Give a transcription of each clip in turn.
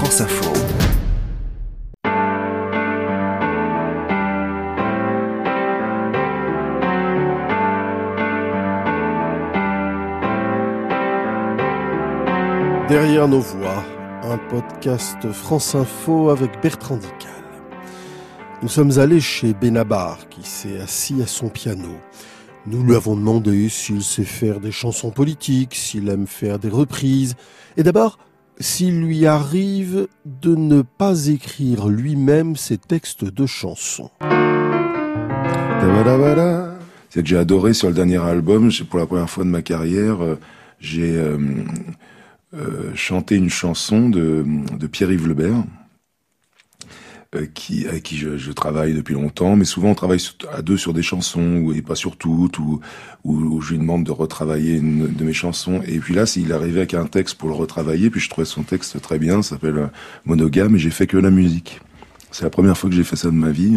France Info. Derrière nos voix, un podcast France Info avec Bertrand Dical. Nous sommes allés chez Benabar qui s'est assis à son piano. Nous lui avons demandé s'il sait faire des chansons politiques, s'il aime faire des reprises, et d'abord s'il lui arrive de ne pas écrire lui-même ses textes de chansons. C'est que j'ai adoré sur le dernier album, pour la première fois de ma carrière, euh, j'ai euh, euh, chanté une chanson de, de Pierre-Yves Lebert, qui, avec qui je, travaille depuis longtemps, mais souvent on travaille à deux sur des chansons, et pas sur toutes, ou, ou, je lui demande de retravailler une de mes chansons. Et puis là, s'il arrivait avec un texte pour le retravailler, puis je trouvais son texte très bien, s'appelle euh, Monogame, et j'ai fait que la musique. C'est la première fois que j'ai fait ça de ma vie.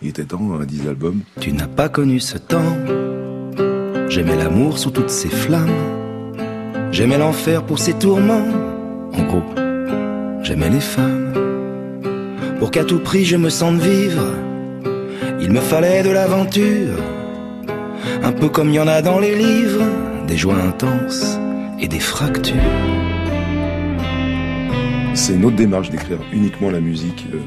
Il était temps, à 10 albums. Tu n'as pas connu ce temps. J'aimais l'amour sous toutes ses flammes. J'aimais l'enfer pour ses tourments. En gros, j'aimais les femmes. Pour qu'à tout prix je me sente vivre, il me fallait de l'aventure. Un peu comme il y en a dans les livres, des joies intenses et des fractures. C'est une autre démarche d'écrire uniquement la musique. Euh,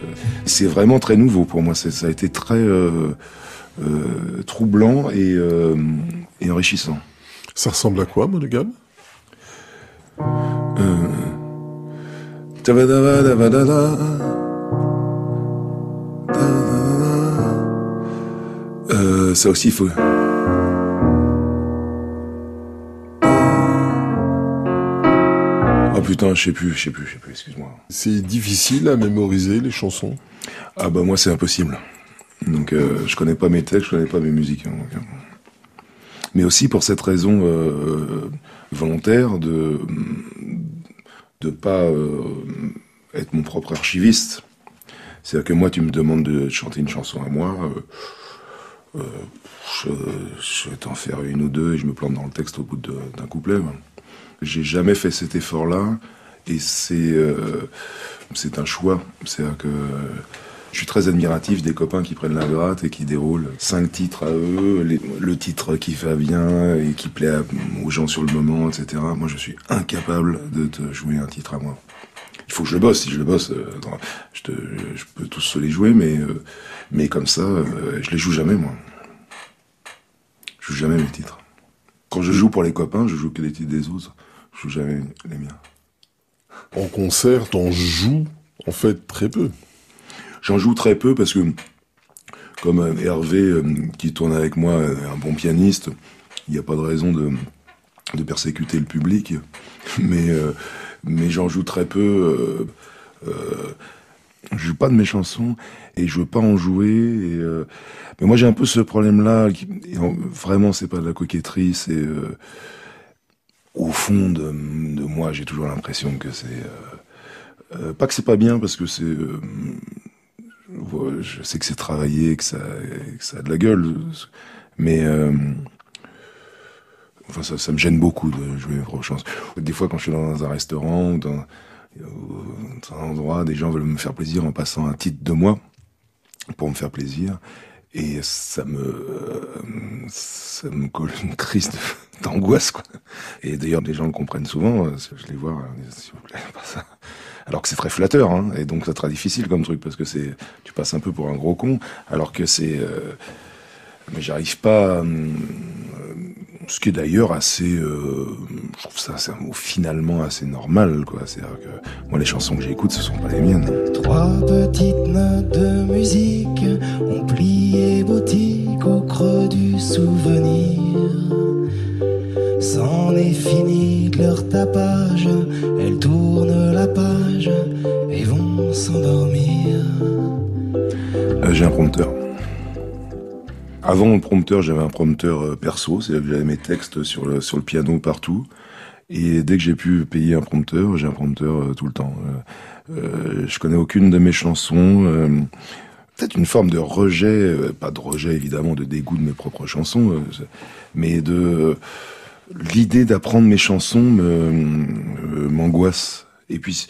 c'est vraiment très nouveau pour moi. Ça a été très euh, euh, troublant et, euh, et enrichissant. Ça ressemble à quoi, Monogame euh... Euh, ça aussi, il faut. Oh putain, je sais plus, je sais plus, je sais plus, excuse-moi. C'est difficile à mémoriser les chansons Ah bah moi c'est impossible. Donc euh, je connais pas mes textes, je connais pas mes musiques. Hein, donc, euh. Mais aussi pour cette raison euh, volontaire de de pas euh, être mon propre archiviste. C'est-à-dire que moi, tu me demandes de chanter une chanson à moi, euh, je, vais t'en faire une ou deux et je me plante dans le texte au bout d'un couplet. J'ai jamais fait cet effort-là et c'est euh, c'est un choix. C'est-à-dire que je suis très admiratif des copains qui prennent la gratte et qui déroulent cinq titres à eux, le titre qui va bien et qui plaît aux gens sur le moment, etc. Moi, je suis incapable de te jouer un titre à moi. Il faut que je le bosse. Si je le bosse, euh, je, te, je, peux tous se les jouer, mais euh, mais comme ça, euh, je les joue jamais moi. Je joue jamais mes titres. Quand je joue pour les copains, je joue que les titres des autres. Je joue jamais les miens. En concert, t'en joues en fait très peu. J'en joue très peu parce que, comme Hervé, qui tourne avec moi, un bon pianiste, il n'y a pas de raison de, de persécuter le public. Mais, euh, mais j'en joue très peu. Euh, euh, je joue pas de mes chansons et je veux pas en jouer. Euh, mais moi j'ai un peu ce problème-là. Vraiment, c'est pas de la coquetterie, c'est euh, au fond de, moi, j'ai toujours l'impression que c'est pas que c'est pas bien parce que c'est je sais que c'est travaillé, que ça, que ça a de la gueule, mais enfin ça, ça, me gêne beaucoup de jouer propres chansons. Des fois, quand je suis dans un restaurant ou dans, dans un endroit, des gens veulent me faire plaisir en passant un titre de moi pour me faire plaisir. Et ça me, ça me colle une crise d'angoisse, quoi. Et d'ailleurs, les gens le comprennent souvent. Je les vois, s'il vous plaît, pas ça alors que c'est très flatteur, hein, et donc c'est très difficile comme truc parce que c'est, tu passes un peu pour un gros con, alors que c'est, euh, mais j'arrive pas, euh, ce qui est d'ailleurs assez, euh, je trouve ça, c'est un mot finalement assez normal, quoi. C'est-à-dire que moi les chansons que j'écoute, ce sont pas les miennes. Trois petites notes de musique ont plié boutique au creux du souvenir. C'en est fini de leur tapage, elles tournent la page et vont s'endormir. Euh, J'ai un prompteur. Avant le prompteur, j'avais un prompteur euh, perso, c'est-à-dire que j'avais mes textes sur le, sur le piano partout. Et dès que j'ai pu payer un prompteur, j'ai un prompteur euh, tout le temps. Euh, euh, je connais aucune de mes chansons. Euh, Peut-être une forme de rejet, pas de rejet évidemment, de dégoût de mes propres chansons, mais de l'idée d'apprendre mes chansons m'angoisse. Et puis,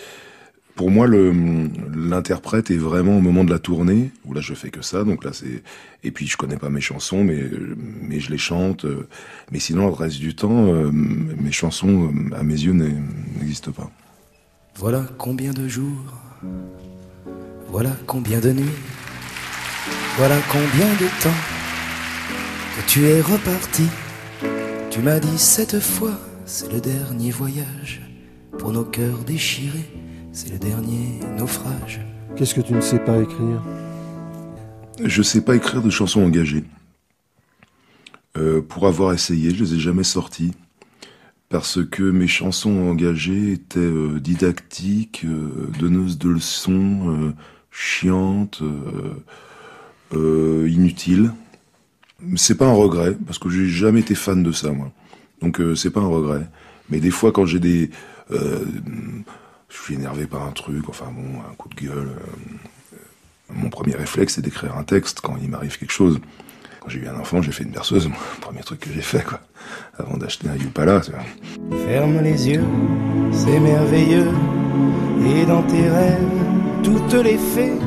pour moi, l'interprète est vraiment au moment de la tournée où là je fais que ça. Donc là c'est et puis je connais pas mes chansons, mais mais je les chante. Mais sinon le reste du temps, euh, mes chansons à mes yeux n'existent pas. Voilà combien de jours, voilà combien de nuits, voilà combien de temps que tu es reparti. Tu m'as dit cette fois, c'est le dernier voyage pour nos cœurs déchirés c'est le dernier naufrage. Qu'est-ce que tu ne sais pas écrire Je sais pas écrire de chansons engagées. Euh, pour avoir essayé, je les ai jamais sorties parce que mes chansons engagées étaient euh, didactiques, euh, donneuses de leçons, chiantes, inutiles. C'est pas un regret parce que j'ai jamais été fan de ça moi. Donc c'est pas un regret. Mais des fois quand j'ai des je suis énervé par un truc, enfin bon, un coup de gueule. Euh, mon premier réflexe, c'est d'écrire un texte quand il m'arrive quelque chose. Quand j'ai eu un enfant, j'ai fait une berceuse, le premier truc que j'ai fait, quoi, avant d'acheter un Yupala. Ferme les yeux, c'est merveilleux, et dans tes rêves, toutes les fées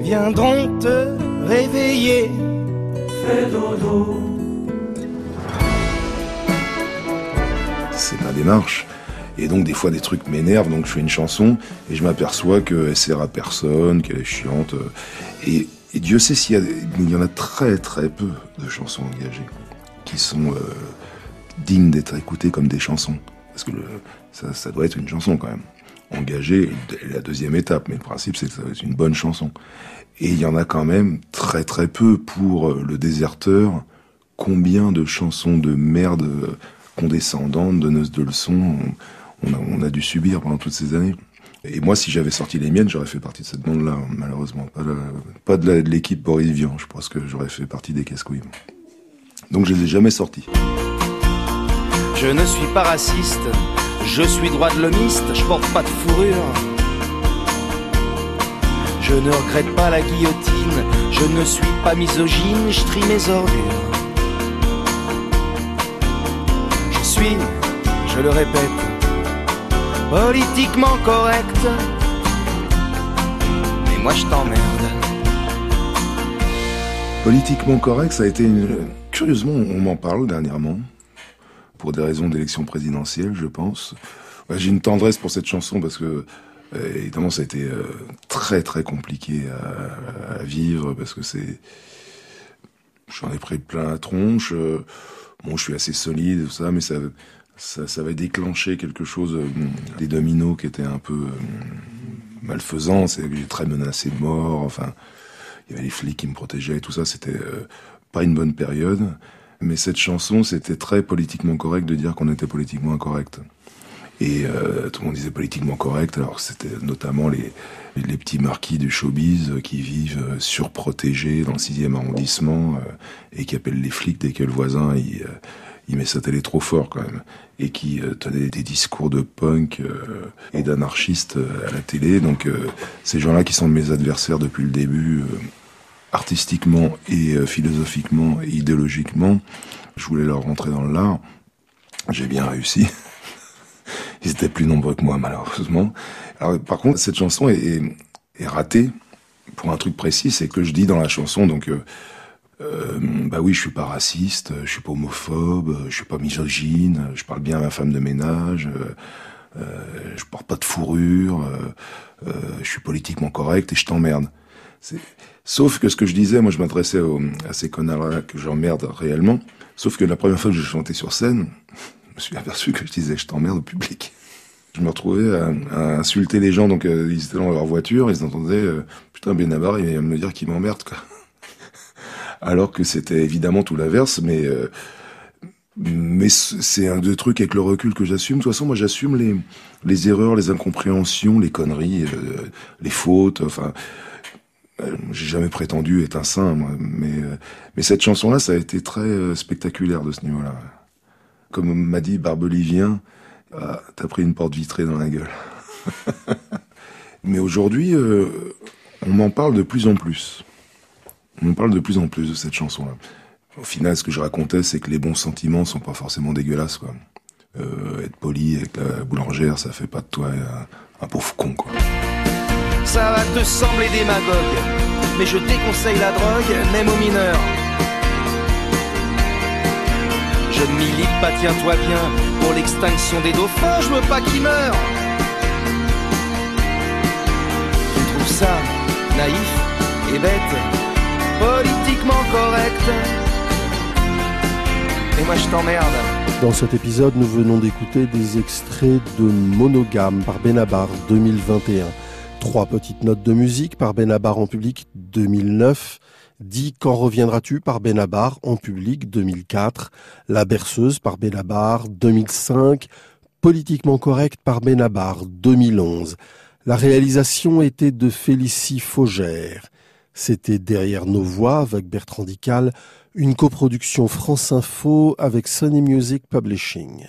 viendront te réveiller. Fais dodo. C'est ma démarche. Et donc des fois des trucs m'énervent, donc je fais une chanson et je m'aperçois qu'elle sert à personne, qu'elle est chiante. Euh, et, Dieu sait s'il y, y en a très très peu de chansons engagées qui sont euh, dignes d'être écoutées comme des chansons. Parce que le, ça, ça, doit être une chanson quand même. Engagée est la deuxième étape, mais le principe c'est que ça va être une bonne chanson. Et il y en a quand même très très peu pour euh, le déserteur. Combien de chansons de merde condescendantes, donneuses de leçons on a, dû subir pendant toutes ces années. Et moi, si j'avais sorti les miennes, j'aurais fait partie de cette bande-là, malheureusement. Pas, de l'équipe Boris Vian, je pense que j'aurais fait partie des casse-couilles. Donc je les ai jamais sortis. Je ne suis pas raciste, je suis droit de l'homiste, je porte pas de fourrure. Je ne regrette pas la guillotine, je ne suis pas misogyne, je trie mes ordures. Je suis, je le répète, politiquement correct. Mais moi je t'emmerde. Politiquement correct, ça a été une... Curieusement, on m'en parle dernièrement, pour des raisons d'élection présidentielle, je pense. J'ai une tendresse pour cette chanson parce que, euh, évidemment, ça a été euh, très très compliqué à, vivre parce que c'est... J'en ai pris plein la tronche. Euh, bon, je suis assez solide, tout ça, mais ça, ça, ça avait déclenché quelque chose, euh, des dominos qui étaient un peu euh, malfaisants. C'est j'ai très menacé de mort. Enfin, il y avait les flics qui me protégeaient et tout ça. C'était euh, pas une bonne période. Mais cette chanson, c'était très politiquement correct de dire qu'on était politiquement incorrect. Et tout le monde disait politiquement correct. Alors c'était notamment les, les petits marquis du showbiz qui vivent surprotégés dans le 6e arrondissement et qui appellent les flics dès que le voisin il, il met sa télé trop fort quand même et qui euh, tenait des discours de punk euh, et d'anarchistes euh, à la télé. Donc ces gens-là qui sont mes adversaires depuis le début, artistiquement et philosophiquement et idéologiquement, je voulais leur rentrer dans l'art. J'ai bien réussi. Ils étaient plus nombreux que moi malheureusement. Alors, par contre, cette chanson est, est, ratée pour un truc précis, c'est que je dis dans la chanson donc euh, bah oui, je suis pas raciste, je suis pas homophobe, je suis pas misogyne, je parle bien à ma femme de ménage, euh, je porte pas de fourrure, euh, je suis politiquement correct et je t'emmerde. Sauf que ce que je disais, moi je m'adressais à ces connards-là que j'emmerde réellement, sauf que la première fois que j'ai chanté sur scène, je me suis aperçu que je disais je t'emmerde au public. Je me retrouvais à, insulter les gens, donc ils étaient dans leur voiture, ils entendaient putain Benabar, il va me dire qu'il m'emmerde quoi alors que c'était évidemment tout l'inverse, mais euh, mais c'est un deux trucs avec le recul que j'assume. De toute façon, moi, j'assume les les erreurs, les incompréhensions, les conneries, euh, les fautes. Enfin, euh, j'ai jamais prétendu être un saint, moi, mais mais cette chanson-là, ça a été très spectaculaire de ce niveau-là. Comme m'a dit Barbelivien, ah, t'as pris une porte vitrée dans la gueule. mais aujourd'hui, on m'en parle de plus en plus. On parle de plus en plus de cette chanson-là. Au final, ce que je racontais, c'est que les bons sentiments sont pas forcément dégueulasses, quoi. Euh, être poli avec la boulangère, ça fait pas de toi un pauvre con, quoi. Ça va te sembler démagogue, mais je déconseille la drogue, même aux mineurs. Je ne milite pas, tiens-toi bien, pour l'extinction des dauphins, je veux pas qu'ils meurent. Tu trouves ça naïf et bête, politiquement correct. Et moi je t'emmerde. Dans cet épisode, nous venons d'écouter des extraits de Monogame par Benabar 2021. Trois petites notes de musique par Benabar en public 2009. Dit Quand reviendras-tu par Benabar en public 2004. La berceuse par Benabar 2005. Politiquement correct par Benabar 2011. La réalisation était de Félicie Faugère. C'était Derrière nos voix avec Bertrand Dical, une coproduction France Info avec Sony Music Publishing.